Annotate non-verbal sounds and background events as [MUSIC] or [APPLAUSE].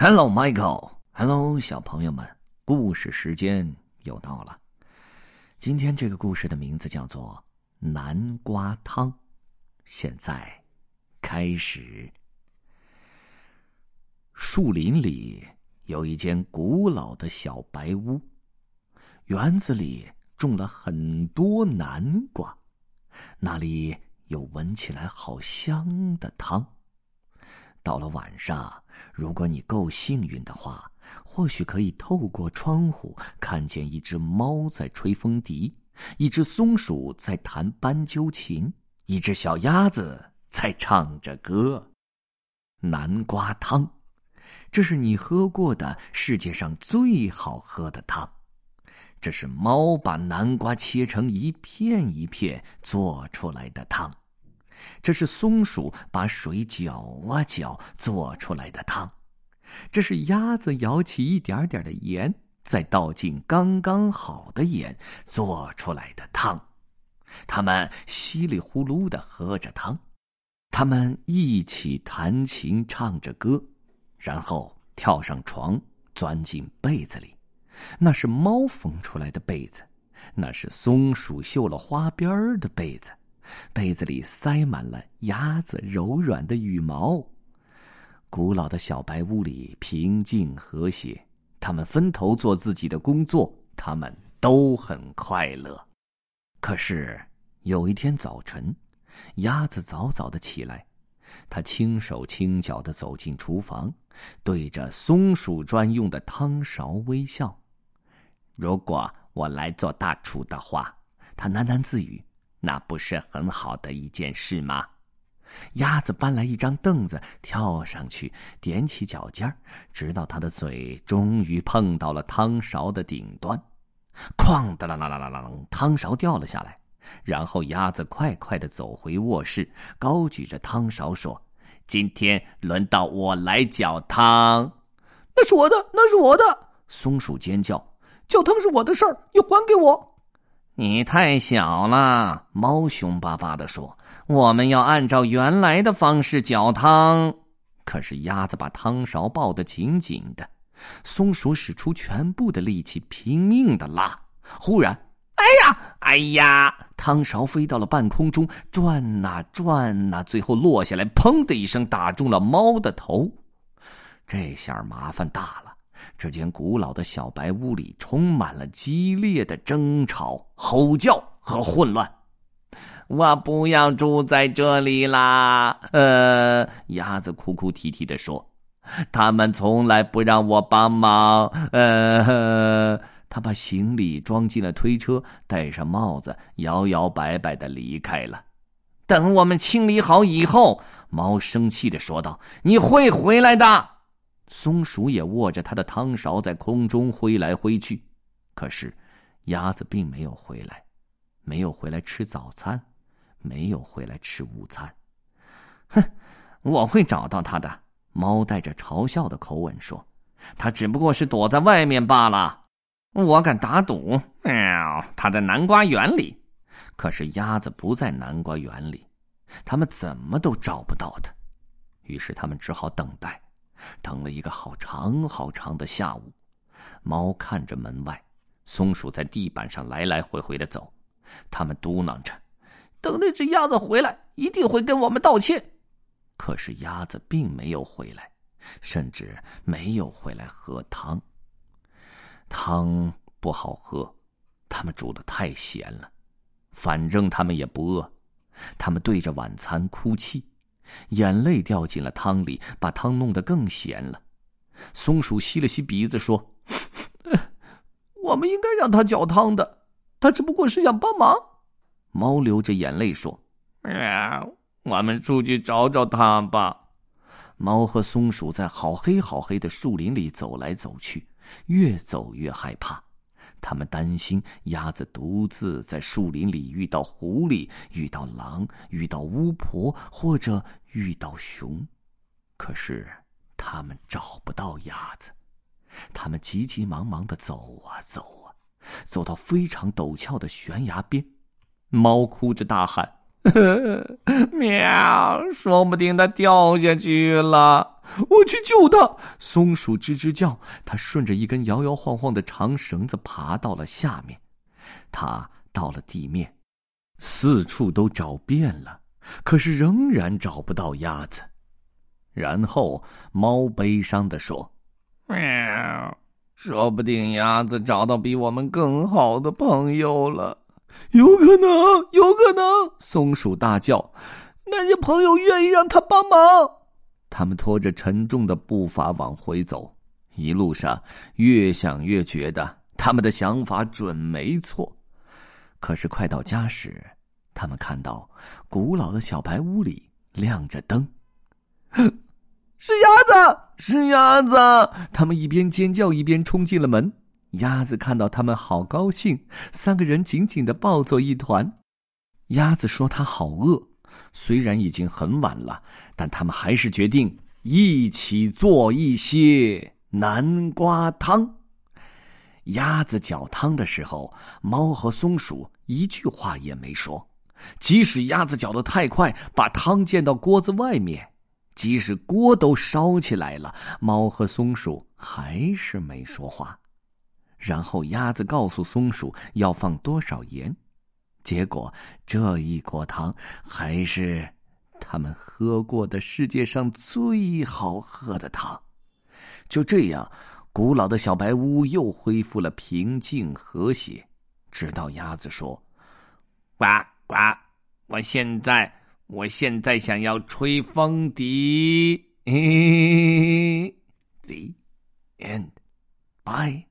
Hello, Michael. Hello，小朋友们，故事时间又到了。今天这个故事的名字叫做《南瓜汤》。现在开始。树林里有一间古老的小白屋，园子里种了很多南瓜，那里有闻起来好香的汤。到了晚上。如果你够幸运的话，或许可以透过窗户看见一只猫在吹风笛，一只松鼠在弹斑鸠琴，一只小鸭子在唱着歌。南瓜汤，这是你喝过的世界上最好喝的汤。这是猫把南瓜切成一片一片做出来的汤。这是松鼠把水搅啊搅做出来的汤，这是鸭子舀起一点点的盐，再倒进刚刚好的盐做出来的汤。他们稀里呼噜的喝着汤，他们一起弹琴唱着歌，然后跳上床，钻进被子里。那是猫缝出来的被子，那是松鼠绣了花边的被子。被子里塞满了鸭子柔软的羽毛。古老的小白屋里平静和谐，他们分头做自己的工作，他们都很快乐。可是有一天早晨，鸭子早早的起来，它轻手轻脚的走进厨房，对着松鼠专用的汤勺微笑。如果我来做大厨的话，它喃喃自语。那不是很好的一件事吗？鸭子搬来一张凳子，跳上去，踮起脚尖直到它的嘴终于碰到了汤勺的顶端。哐的啦啦啦啦啦，汤勺掉了下来。然后鸭子快快的走回卧室，高举着汤勺说：“今天轮到我来搅汤。”那是我的，那是我的！松鼠尖叫：“搅汤是我的事儿，你还给我！”你太小了，猫凶巴巴的说：“我们要按照原来的方式搅汤。”可是鸭子把汤勺抱得紧紧的，松鼠使出全部的力气拼命的拉。忽然，哎呀，哎呀！汤勺飞到了半空中，转呐转呐，最后落下来，砰的一声打中了猫的头。这下麻烦大了。这间古老的小白屋里充满了激烈的争吵、吼叫和混乱。我不要住在这里啦！呃，鸭子哭哭啼啼的说：“他们从来不让我帮忙。”呃，[LAUGHS] 他把行李装进了推车，戴上帽子，摇摇摆摆的离开了。等我们清理好以后，猫生气的说道：“你会回来的。”松鼠也握着它的汤勺在空中挥来挥去，可是鸭子并没有回来，没有回来吃早餐，没有回来吃午餐。哼，我会找到它的。猫带着嘲笑的口吻说：“它只不过是躲在外面罢了。”我敢打赌，喵，它在南瓜园里。可是鸭子不在南瓜园里，他们怎么都找不到它。于是他们只好等待。等了一个好长好长的下午，猫看着门外，松鼠在地板上来来回回的走，他们嘟囔着：“等那只鸭子回来，一定会跟我们道歉。”可是鸭子并没有回来，甚至没有回来喝汤。汤不好喝，他们煮的太咸了。反正他们也不饿，他们对着晚餐哭泣。眼泪掉进了汤里，把汤弄得更咸了。松鼠吸了吸鼻子说：“ [LAUGHS] 我们应该让他搅汤的，他只不过是想帮忙。”猫流着眼泪说：“我们出去找找他吧。”猫和松鼠在好黑好黑的树林里走来走去，越走越害怕。他们担心鸭子独自在树林里遇到狐狸、遇到狼、遇到巫婆，或者遇到熊。可是他们找不到鸭子。他们急急忙忙的走啊走啊，走到非常陡峭的悬崖边，猫哭着大喊：“喵！说不定它掉下去了。”我去救他！松鼠吱吱叫，它顺着一根摇摇晃晃的长绳子爬到了下面。它到了地面，四处都找遍了，可是仍然找不到鸭子。然后猫悲伤的说：“喵，说不定鸭子找到比我们更好的朋友了。有可能，有可能！”松鼠大叫：“那些朋友愿意让他帮忙。”他们拖着沉重的步伐往回走，一路上越想越觉得他们的想法准没错。可是快到家时，他们看到古老的小白屋里亮着灯，是鸭子，是鸭子！他们一边尖叫一边冲进了门。鸭子看到他们，好高兴，三个人紧紧的抱作一团。鸭子说：“他好饿。”虽然已经很晚了，但他们还是决定一起做一些南瓜汤。鸭子搅汤的时候，猫和松鼠一句话也没说。即使鸭子搅得太快，把汤溅到锅子外面，即使锅都烧起来了，猫和松鼠还是没说话。然后鸭子告诉松鼠要放多少盐。结果，这一锅汤还是他们喝过的世界上最好喝的汤。就这样，古老的小白屋又恢复了平静和谐。直到鸭子说：“呱呱，我现在，我现在想要吹风笛。” The end. Bye.